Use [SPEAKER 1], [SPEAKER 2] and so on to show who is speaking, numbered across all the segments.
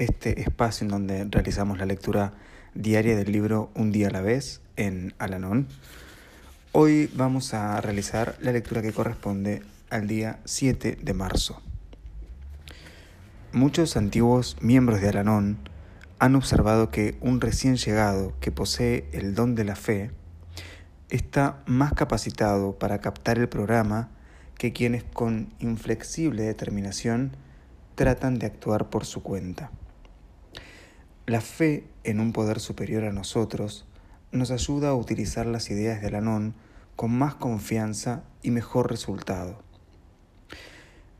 [SPEAKER 1] este espacio en donde realizamos la lectura diaria del libro Un día a la vez en Alanón. Hoy vamos a realizar la lectura que corresponde al día 7 de marzo. Muchos antiguos miembros de Alanón han observado que un recién llegado que posee el don de la fe está más capacitado para captar el programa que quienes con inflexible determinación tratan de actuar por su cuenta. La fe en un poder superior a nosotros nos ayuda a utilizar las ideas de Alanón con más confianza y mejor resultado.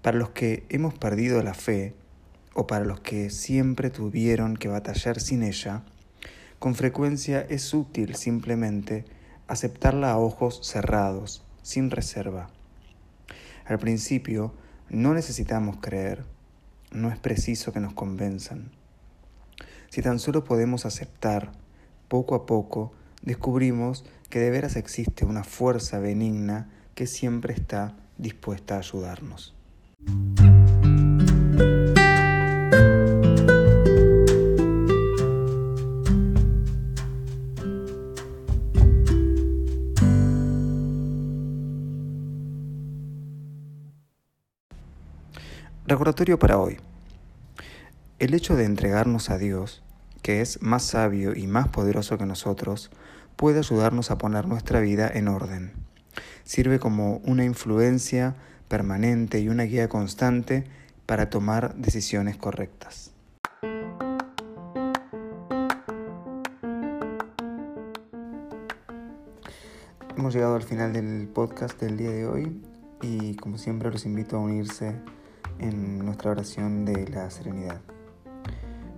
[SPEAKER 1] Para los que hemos perdido la fe, o para los que siempre tuvieron que batallar sin ella, con frecuencia es útil simplemente aceptarla a ojos cerrados, sin reserva. Al principio no necesitamos creer, no es preciso que nos convenzan. Si tan solo podemos aceptar, poco a poco descubrimos que de veras existe una fuerza benigna que siempre está dispuesta a ayudarnos. Recordatorio para hoy. El hecho de entregarnos a Dios, que es más sabio y más poderoso que nosotros, puede ayudarnos a poner nuestra vida en orden. Sirve como una influencia permanente y una guía constante para tomar decisiones correctas. Hemos llegado al final del podcast del día de hoy y como siempre los invito a unirse en nuestra oración de la serenidad.